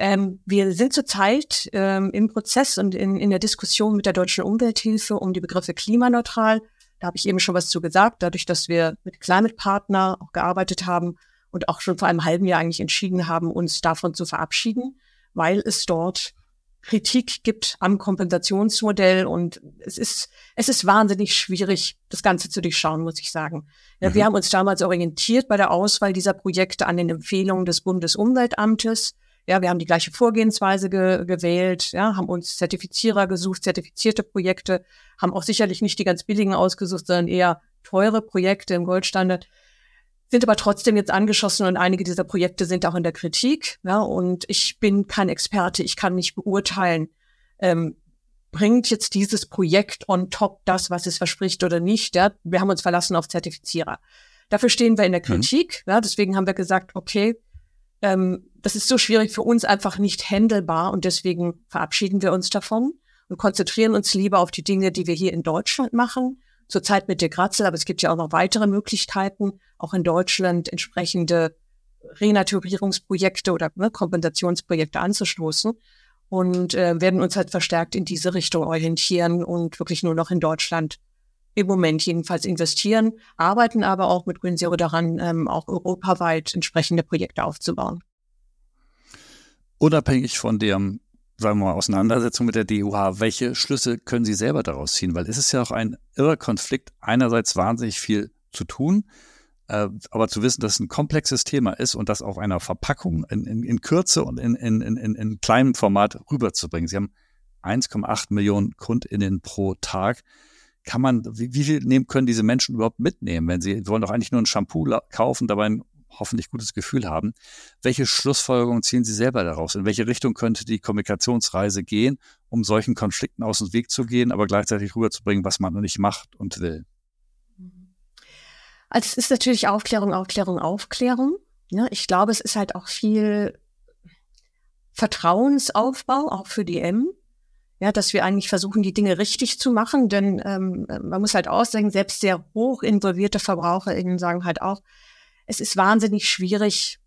S3: Ähm, wir sind zurzeit ähm, im Prozess und in, in der Diskussion mit der Deutschen Umwelthilfe um die Begriffe klimaneutral. Da habe ich eben schon was zu gesagt, dadurch, dass wir mit Climate Partner auch gearbeitet haben und auch schon vor einem halben Jahr eigentlich entschieden haben, uns davon zu verabschieden, weil es dort Kritik gibt am Kompensationsmodell und es ist, es ist wahnsinnig schwierig, das Ganze zu durchschauen, muss ich sagen. Ja, mhm. Wir haben uns damals orientiert bei der Auswahl dieser Projekte an den Empfehlungen des Bundesumweltamtes ja, wir haben die gleiche Vorgehensweise ge gewählt, ja, haben uns Zertifizierer gesucht, zertifizierte Projekte, haben auch sicherlich nicht die ganz billigen ausgesucht, sondern eher teure Projekte im Goldstandard, sind aber trotzdem jetzt angeschossen und einige dieser Projekte sind auch in der Kritik. Ja, und ich bin kein Experte, ich kann nicht beurteilen, ähm, bringt jetzt dieses Projekt on top das, was es verspricht oder nicht. Ja? Wir haben uns verlassen auf Zertifizierer. Dafür stehen wir in der mhm. Kritik. Mhm. Ja, deswegen haben wir gesagt, okay, ähm, das ist so schwierig für uns einfach nicht händelbar und deswegen verabschieden wir uns davon und konzentrieren uns lieber auf die Dinge, die wir hier in Deutschland machen. Zurzeit mit der Gratzel, aber es gibt ja auch noch weitere Möglichkeiten, auch in Deutschland entsprechende Renaturierungsprojekte oder ne, Kompensationsprojekte anzustoßen und äh, werden uns halt verstärkt in diese Richtung orientieren und wirklich nur noch in Deutschland im Moment jedenfalls investieren, arbeiten aber auch mit Green Zero daran, ähm, auch europaweit entsprechende Projekte aufzubauen.
S1: Unabhängig von der, sagen wir mal, Auseinandersetzung mit der DUH, welche Schlüsse können Sie selber daraus ziehen? Weil es ist ja auch ein irrer Konflikt, einerseits wahnsinnig viel zu tun, äh, aber zu wissen, dass es ein komplexes Thema ist und das auf einer Verpackung in, in, in Kürze und in, in, in, in kleinem Format rüberzubringen. Sie haben 1,8 Millionen KundInnen pro Tag kann man, wie, wie viel nehmen, können diese Menschen überhaupt mitnehmen, wenn sie wollen doch eigentlich nur ein Shampoo kaufen, dabei ein hoffentlich gutes Gefühl haben. Welche Schlussfolgerungen ziehen Sie selber daraus? In welche Richtung könnte die Kommunikationsreise gehen, um solchen Konflikten aus dem Weg zu gehen, aber gleichzeitig rüberzubringen, was man nicht macht und will?
S3: Also es ist natürlich Aufklärung, Aufklärung, Aufklärung. Ja, ich glaube, es ist halt auch viel Vertrauensaufbau, auch für die M ja, dass wir eigentlich versuchen, die Dinge richtig zu machen, denn ähm, man muss halt sagen, selbst sehr hoch involvierte VerbraucherInnen sagen halt auch, es ist wahnsinnig schwierig,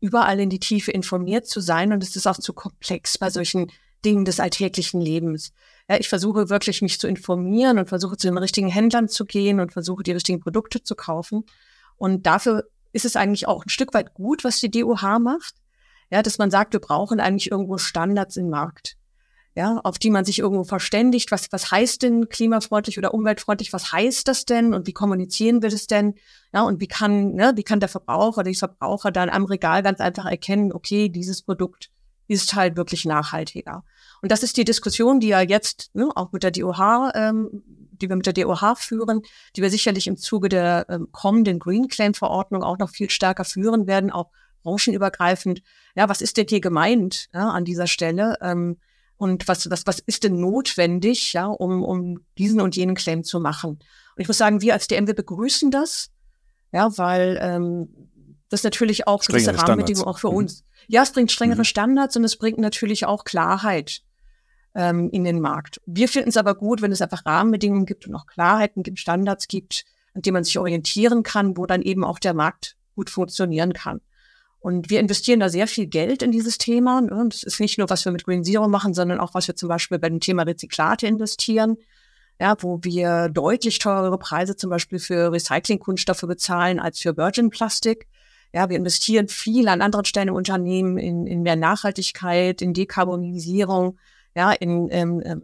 S3: überall in die Tiefe informiert zu sein und es ist auch zu komplex bei solchen Dingen des alltäglichen Lebens. Ja, ich versuche wirklich mich zu informieren und versuche zu den richtigen Händlern zu gehen und versuche die richtigen Produkte zu kaufen. Und dafür ist es eigentlich auch ein Stück weit gut, was die DOH macht. Ja, dass man sagt, wir brauchen eigentlich irgendwo Standards im Markt ja, auf die man sich irgendwo verständigt. Was, was heißt denn klimafreundlich oder umweltfreundlich? Was heißt das denn? Und wie kommunizieren wir das denn? Ja, und wie kann, ne, wie kann der Verbraucher, der Verbraucher dann am Regal ganz einfach erkennen, okay, dieses Produkt ist halt wirklich nachhaltiger. Und das ist die Diskussion, die ja jetzt ne, auch mit der DOH, ähm, die wir mit der DOH führen, die wir sicherlich im Zuge der ähm, kommenden Green Claim Verordnung auch noch viel stärker führen werden, auch branchenübergreifend. Ja, was ist denn hier gemeint ja, an dieser Stelle? Ähm, und was, was, was ist denn notwendig, ja, um, um diesen und jenen Claim zu machen. Und ich muss sagen, wir als DMW begrüßen das, ja, weil ähm, das natürlich auch gewisse Rahmenbedingungen auch für mhm. uns. Ja, es bringt strengere mhm. Standards und es bringt natürlich auch Klarheit ähm, in den Markt. Wir finden es aber gut, wenn es einfach Rahmenbedingungen gibt und auch Klarheiten gibt, Standards gibt, an denen man sich orientieren kann, wo dann eben auch der Markt gut funktionieren kann. Und wir investieren da sehr viel Geld in dieses Thema. Ne? Das ist nicht nur, was wir mit Green Zero machen, sondern auch, was wir zum Beispiel bei dem Thema Rezyklate investieren. Ja, wo wir deutlich teurere Preise zum Beispiel für Recyclingkunststoffe bezahlen als für Virgin Plastik. Ja, wir investieren viel an anderen Stellen im Unternehmen in, in mehr Nachhaltigkeit, in Dekarbonisierung, ja, in ähm, ähm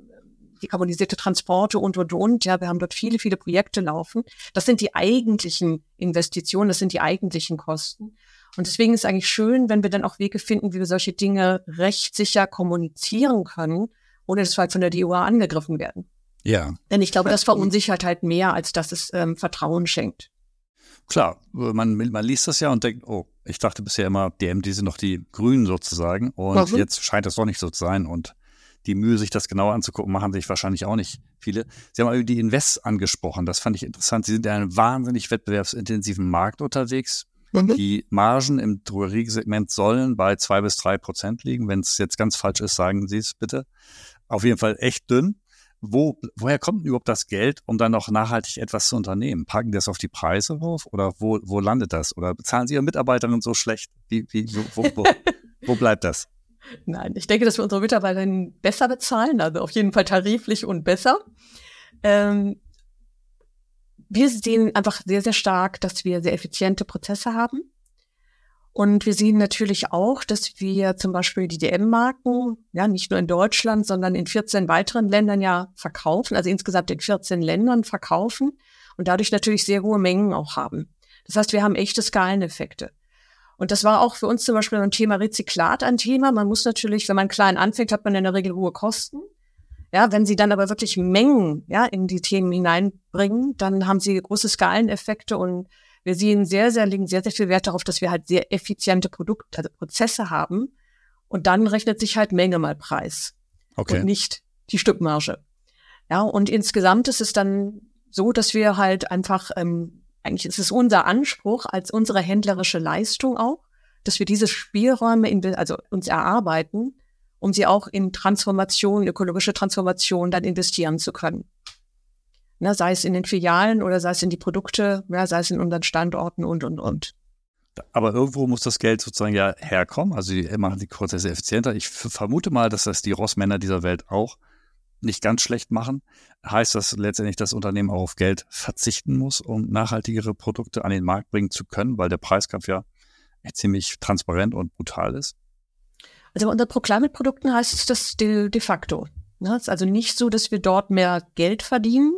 S3: dekarbonisierte Transporte und, und, und. Ja, wir haben dort viele, viele Projekte laufen. Das sind die eigentlichen Investitionen, das sind die eigentlichen Kosten. Und deswegen ist es eigentlich schön, wenn wir dann auch Wege finden, wie wir solche Dinge rechtssicher kommunizieren können, ohne dass wir halt von der DUA angegriffen werden.
S1: Ja.
S3: Denn ich glaube, das verunsichert halt mehr, als dass es ähm, Vertrauen schenkt.
S1: Klar, man, man liest das ja und denkt, oh, ich dachte bisher immer, DMD sind noch die Grünen sozusagen. Und mhm. jetzt scheint es doch nicht so zu sein. Und die Mühe, sich das genauer anzugucken, machen sich wahrscheinlich auch nicht viele. Sie haben über die Invests angesprochen. Das fand ich interessant. Sie sind in einem wahnsinnig wettbewerbsintensiven Markt unterwegs. Mhm. Die Margen im Drogeriesegment sollen bei zwei bis drei Prozent liegen. Wenn es jetzt ganz falsch ist, sagen Sie es bitte. Auf jeden Fall echt dünn wo, woher kommt denn überhaupt das Geld, um dann noch nachhaltig etwas zu unternehmen? Packen die das auf die Preise rauf oder wo, wo landet das? Oder bezahlen Sie Ihre Mitarbeiterinnen so schlecht? Wie, wie, wo, wo, wo bleibt das?
S3: Nein, ich denke, dass wir unsere Mitarbeiterinnen besser bezahlen, also auf jeden Fall tariflich und besser. Ähm, wir sehen einfach sehr, sehr stark, dass wir sehr effiziente Prozesse haben. Und wir sehen natürlich auch, dass wir zum Beispiel die DM-Marken, ja, nicht nur in Deutschland, sondern in 14 weiteren Ländern ja verkaufen, also insgesamt in 14 Ländern verkaufen und dadurch natürlich sehr hohe Mengen auch haben. Das heißt, wir haben echte Skaleneffekte. Und das war auch für uns zum Beispiel beim Thema Rezyklat ein Thema. Man muss natürlich, wenn man klein anfängt, hat man in der Regel hohe Kosten. Ja, wenn Sie dann aber wirklich Mengen, ja, in die Themen hineinbringen, dann haben Sie große Skaleneffekte und wir sehen sehr, sehr, legen sehr, sehr viel Wert darauf, dass wir halt sehr effiziente Produkte, also Prozesse haben. Und dann rechnet sich halt Menge mal Preis. Okay. Und nicht die Stückmarge. Ja, und insgesamt ist es dann so, dass wir halt einfach, ähm, eigentlich ist es unser Anspruch als unsere händlerische Leistung auch, dass wir diese Spielräume in, also uns erarbeiten, um sie auch in Transformation, ökologische Transformation dann investieren zu können ne, sei es in den Filialen oder sei es in die Produkte, ja, sei es in unseren Standorten und, und, und.
S1: Aber irgendwo muss das Geld sozusagen ja herkommen. Also die machen die Prozesse effizienter. Ich vermute mal, dass das die Rossmänner dieser Welt auch nicht ganz schlecht machen. Heißt das letztendlich, dass das Unternehmen auch auf Geld verzichten muss, um nachhaltigere Produkte an den Markt bringen zu können, weil der Preiskampf ja ziemlich transparent und brutal ist?
S3: Also unter Proclimate-Produkten heißt es das de, de facto. Ne? Es ist also nicht so, dass wir dort mehr Geld verdienen,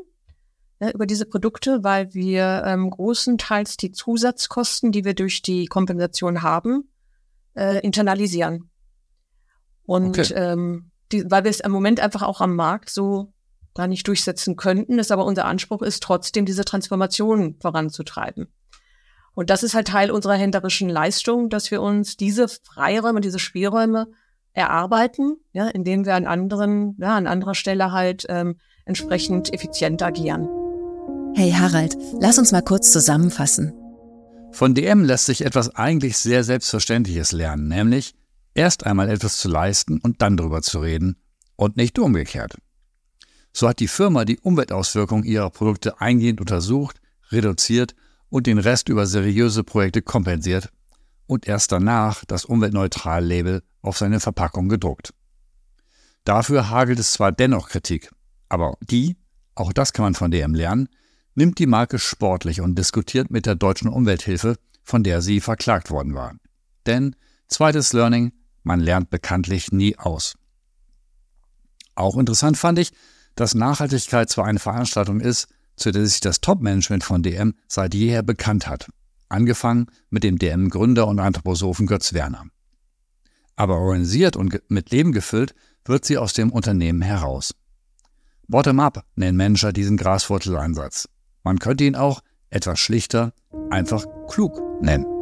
S3: ja, über diese Produkte, weil wir ähm, großenteils die Zusatzkosten, die wir durch die Kompensation haben, äh, internalisieren. Und okay. ähm, die, weil wir es im Moment einfach auch am Markt so gar nicht durchsetzen könnten, ist aber unser Anspruch ist trotzdem diese Transformation voranzutreiben. Und das ist halt Teil unserer händlerischen Leistung, dass wir uns diese Freiräume, diese Spielräume erarbeiten, ja, indem wir an anderen, ja, an anderer Stelle halt ähm, entsprechend effizient agieren.
S2: Hey Harald, lass uns mal kurz zusammenfassen.
S1: Von DM lässt sich etwas eigentlich sehr Selbstverständliches lernen, nämlich erst einmal etwas zu leisten und dann darüber zu reden und nicht umgekehrt. So hat die Firma die Umweltauswirkungen ihrer Produkte eingehend untersucht, reduziert und den Rest über seriöse Projekte kompensiert und erst danach das Umweltneutral-Label auf seine Verpackung gedruckt. Dafür hagelt es zwar dennoch Kritik, aber die, auch das kann man von DM lernen, nimmt die Marke sportlich und diskutiert mit der deutschen Umwelthilfe, von der sie verklagt worden war. Denn zweites Learning, man lernt bekanntlich nie aus. Auch interessant fand ich, dass Nachhaltigkeit zwar eine Veranstaltung ist, zu der sich das Top-Management von DM seit jeher bekannt hat. Angefangen mit dem DM-Gründer und Anthroposophen Götz Werner. Aber organisiert und mit Leben gefüllt wird sie aus dem Unternehmen heraus. Bottom-up nennen Manager diesen Graswurzel-Ansatz. Man könnte ihn auch etwas schlichter, einfach klug nennen.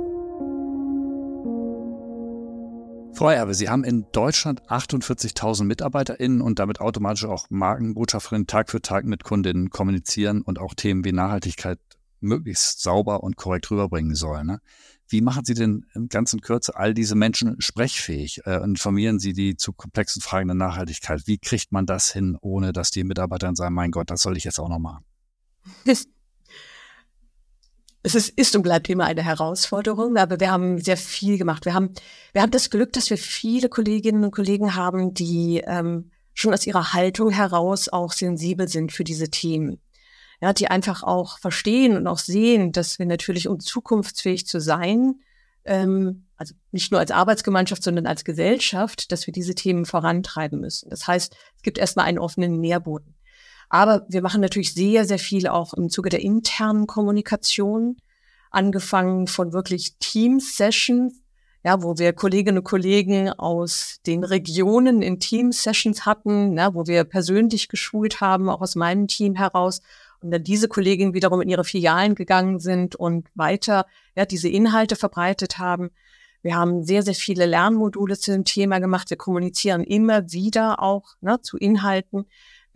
S1: Frau Erbe, Sie haben in Deutschland 48.000 MitarbeiterInnen und damit automatisch auch Markenbotschafterinnen Tag für Tag mit Kundinnen kommunizieren und auch Themen wie Nachhaltigkeit möglichst sauber und korrekt rüberbringen sollen. Ne? Wie machen Sie denn in ganzen Kürze all diese Menschen sprechfähig? Äh, informieren Sie die zu komplexen Fragen der Nachhaltigkeit? Wie kriegt man das hin, ohne dass die Mitarbeiter sagen, mein Gott, das soll ich jetzt auch noch machen?
S3: Es ist, ist und bleibt immer eine Herausforderung, aber wir haben sehr viel gemacht. Wir haben, wir haben das Glück, dass wir viele Kolleginnen und Kollegen haben, die ähm, schon aus ihrer Haltung heraus auch sensibel sind für diese Themen. Ja, die einfach auch verstehen und auch sehen, dass wir natürlich, um zukunftsfähig zu sein, ähm, also nicht nur als Arbeitsgemeinschaft, sondern als Gesellschaft, dass wir diese Themen vorantreiben müssen. Das heißt, es gibt erstmal einen offenen Nährboden. Aber wir machen natürlich sehr, sehr viel auch im Zuge der internen Kommunikation, angefangen von wirklich Team-Sessions, ja, wo wir Kolleginnen und Kollegen aus den Regionen in Team-Sessions hatten, ja, wo wir persönlich geschult haben, auch aus meinem Team heraus. Und dann diese Kolleginnen wiederum in ihre Filialen gegangen sind und weiter ja, diese Inhalte verbreitet haben. Wir haben sehr, sehr viele Lernmodule zu dem Thema gemacht. Wir kommunizieren immer wieder auch ne, zu Inhalten.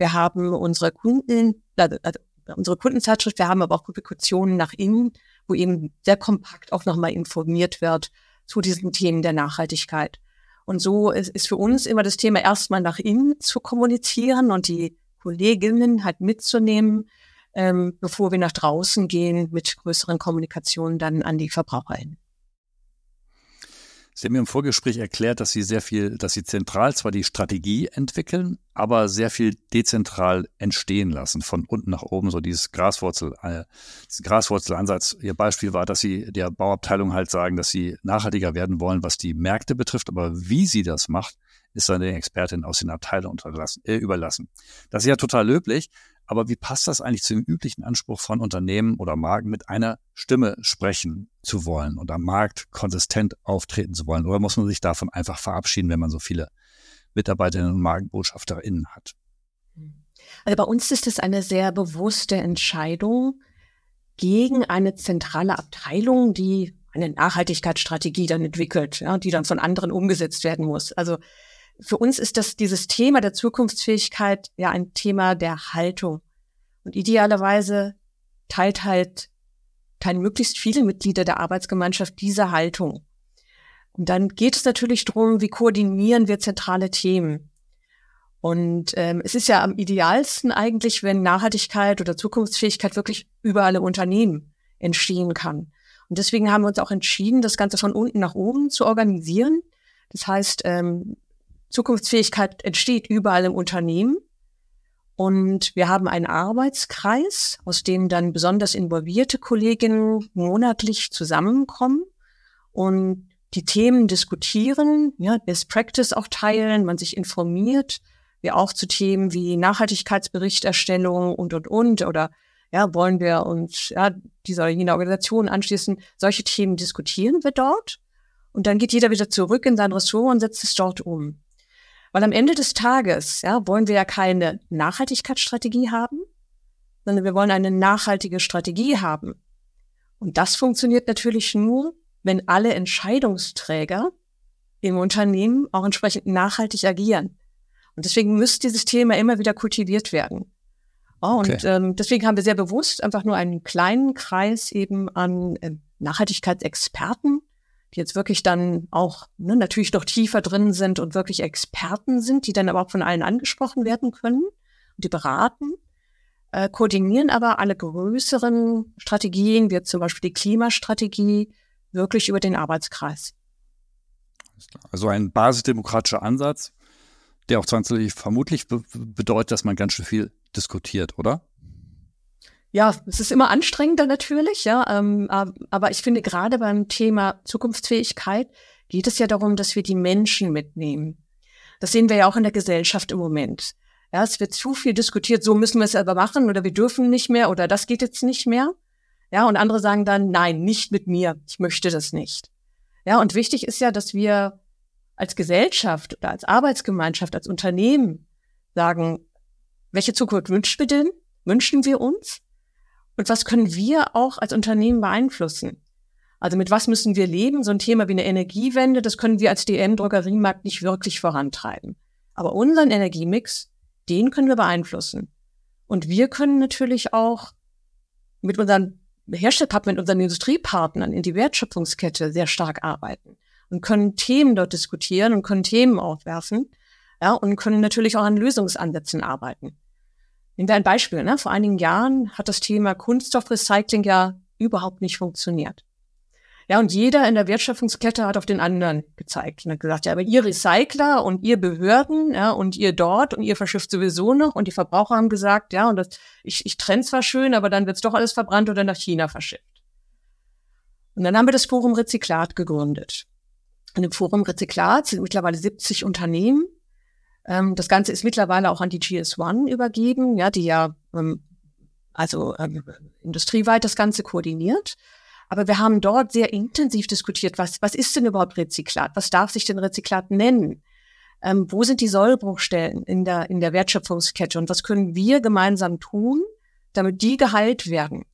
S3: Wir haben unsere Kunden, also, also unsere Kundenzeitschrift, wir haben aber auch Publikationen nach innen, wo eben sehr kompakt auch nochmal informiert wird, zu diesen Themen der Nachhaltigkeit. Und so ist, ist für uns immer das Thema erstmal nach innen zu kommunizieren und die Kolleginnen halt mitzunehmen, ähm, bevor wir nach draußen gehen mit größeren Kommunikationen dann an die VerbraucherInnen.
S1: Sie haben mir im Vorgespräch erklärt, dass Sie sehr viel, dass Sie zentral zwar die Strategie entwickeln, aber sehr viel dezentral entstehen lassen, von unten nach oben, so dieses Graswurzel, äh, Graswurzelansatz. Ihr Beispiel war, dass Sie der Bauabteilung halt sagen, dass Sie nachhaltiger werden wollen, was die Märkte betrifft, aber wie sie das macht, ist dann den Expertin aus den Abteilungen äh, überlassen. Das ist ja total löblich, aber wie passt das eigentlich zu dem üblichen Anspruch von Unternehmen oder Marken, mit einer Stimme sprechen zu wollen und am Markt konsistent auftreten zu wollen? Oder muss man sich davon einfach verabschieden, wenn man so viele Mitarbeiterinnen und Markenbotschafterinnen hat?
S3: Also bei uns ist es eine sehr bewusste Entscheidung gegen eine zentrale Abteilung, die eine Nachhaltigkeitsstrategie dann entwickelt, ja, die dann von anderen umgesetzt werden muss. Also für uns ist das dieses Thema der Zukunftsfähigkeit ja ein Thema der Haltung. Und idealerweise teilt halt, teilen möglichst viele Mitglieder der Arbeitsgemeinschaft diese Haltung. Und dann geht es natürlich darum, wie koordinieren wir zentrale Themen. Und ähm, es ist ja am idealsten eigentlich, wenn Nachhaltigkeit oder Zukunftsfähigkeit wirklich überall im Unternehmen entstehen kann. Und deswegen haben wir uns auch entschieden, das Ganze von unten nach oben zu organisieren. Das heißt, ähm, Zukunftsfähigkeit entsteht überall im Unternehmen. Und wir haben einen Arbeitskreis, aus dem dann besonders involvierte Kolleginnen monatlich zusammenkommen und die Themen diskutieren, ja, Best Practice auch teilen, man sich informiert, wir auch zu Themen wie Nachhaltigkeitsberichterstellung und, und, und, oder ja, wollen wir uns ja, dieser jener Organisation anschließen. Solche Themen diskutieren wir dort. Und dann geht jeder wieder zurück in sein Ressort und setzt es dort um. Weil am Ende des Tages ja, wollen wir ja keine Nachhaltigkeitsstrategie haben, sondern wir wollen eine nachhaltige Strategie haben. Und das funktioniert natürlich nur, wenn alle Entscheidungsträger im Unternehmen auch entsprechend nachhaltig agieren. Und deswegen müsste dieses Thema immer wieder kultiviert werden. Oh, und okay. ähm, deswegen haben wir sehr bewusst einfach nur einen kleinen Kreis eben an äh, Nachhaltigkeitsexperten, die jetzt wirklich dann auch ne, natürlich noch tiefer drin sind und wirklich Experten sind, die dann aber auch von allen angesprochen werden können und die beraten, äh, koordinieren aber alle größeren Strategien, wie zum Beispiel die Klimastrategie, wirklich über den Arbeitskreis.
S1: Also ein basisdemokratischer Ansatz, der auch zwangsläufig vermutlich be bedeutet, dass man ganz schön viel diskutiert, oder?
S3: Ja, es ist immer anstrengender natürlich, ja. Ähm, aber ich finde, gerade beim Thema Zukunftsfähigkeit geht es ja darum, dass wir die Menschen mitnehmen. Das sehen wir ja auch in der Gesellschaft im Moment. Ja, es wird zu viel diskutiert, so müssen wir es aber machen oder wir dürfen nicht mehr oder das geht jetzt nicht mehr. Ja, und andere sagen dann, nein, nicht mit mir, ich möchte das nicht. Ja, und wichtig ist ja, dass wir als Gesellschaft oder als Arbeitsgemeinschaft, als Unternehmen sagen, welche Zukunft wünschen wir denn? Wünschen wir uns? Und was können wir auch als Unternehmen beeinflussen? Also mit was müssen wir leben? So ein Thema wie eine Energiewende, das können wir als DM-Drogeriemarkt nicht wirklich vorantreiben. Aber unseren Energiemix, den können wir beeinflussen. Und wir können natürlich auch mit unseren Herstellerpartnern, mit unseren Industriepartnern in die Wertschöpfungskette sehr stark arbeiten und können Themen dort diskutieren und können Themen aufwerfen, ja, und können natürlich auch an Lösungsansätzen arbeiten. Nehmen wir ein Beispiel. Ne? Vor einigen Jahren hat das Thema Kunststoffrecycling ja überhaupt nicht funktioniert. Ja, und jeder in der Wertschöpfungskette hat auf den anderen gezeigt und hat gesagt, ja, aber ihr Recycler und ihr Behörden, ja, und ihr dort und ihr verschifft sowieso noch und die Verbraucher haben gesagt, ja, und das, ich, ich trenne zwar schön, aber dann wird's doch alles verbrannt oder nach China verschifft. Und dann haben wir das Forum Rezyklat gegründet. in dem Forum Rezyklat sind mittlerweile 70 Unternehmen. Ähm, das Ganze ist mittlerweile auch an die GS1 übergeben, ja, die ja ähm, also ähm, industrieweit das Ganze koordiniert. Aber wir haben dort sehr intensiv diskutiert, was, was ist denn überhaupt Rezyklat? Was darf sich denn Rezyklat nennen? Ähm, wo sind die Sollbruchstellen in der, in der Wertschöpfungskette und was können wir gemeinsam tun, damit die geheilt werden?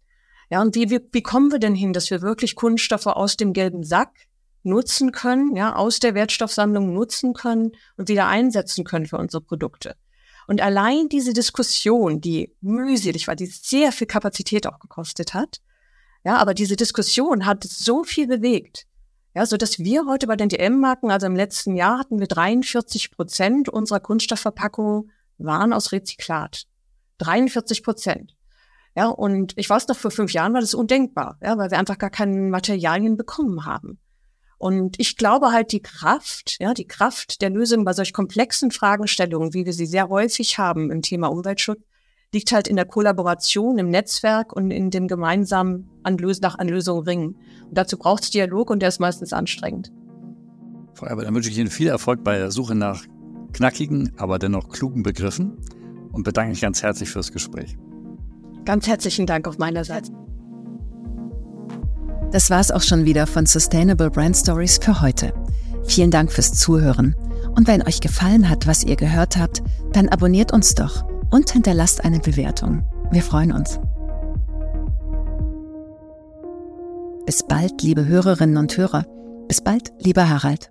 S3: Ja, und wie, wie, wie kommen wir denn hin, dass wir wirklich Kunststoffe aus dem gelben Sack nutzen können, ja, aus der Wertstoffsammlung nutzen können und wieder einsetzen können für unsere Produkte? Und allein diese Diskussion, die mühselig war, die sehr viel Kapazität auch gekostet hat, ja, aber diese Diskussion hat so viel bewegt, ja, so dass wir heute bei den DM-Marken, also im letzten Jahr hatten wir 43 Prozent unserer Kunststoffverpackungen waren aus Rezyklat. 43 Prozent. Ja, und ich weiß noch, vor fünf Jahren war das undenkbar, ja, weil wir einfach gar keine Materialien bekommen haben. Und ich glaube halt die Kraft, ja, die Kraft der Lösung bei solch komplexen Fragestellungen, wie wir sie sehr häufig haben im Thema Umweltschutz, liegt halt in der Kollaboration, im Netzwerk und in dem gemeinsamen Anlös nach Anlösung ringen. Und dazu braucht es Dialog und der ist meistens anstrengend.
S1: Frau Erber, dann wünsche ich Ihnen viel Erfolg bei der Suche nach knackigen, aber dennoch klugen Begriffen und bedanke mich ganz herzlich fürs Gespräch.
S3: Ganz herzlichen Dank auf meiner Seite.
S2: Das war es auch schon wieder von Sustainable Brand Stories für heute. Vielen Dank fürs Zuhören. Und wenn euch gefallen hat, was ihr gehört habt, dann abonniert uns doch und hinterlasst eine Bewertung. Wir freuen uns. Bis bald, liebe Hörerinnen und Hörer. Bis bald, lieber Harald.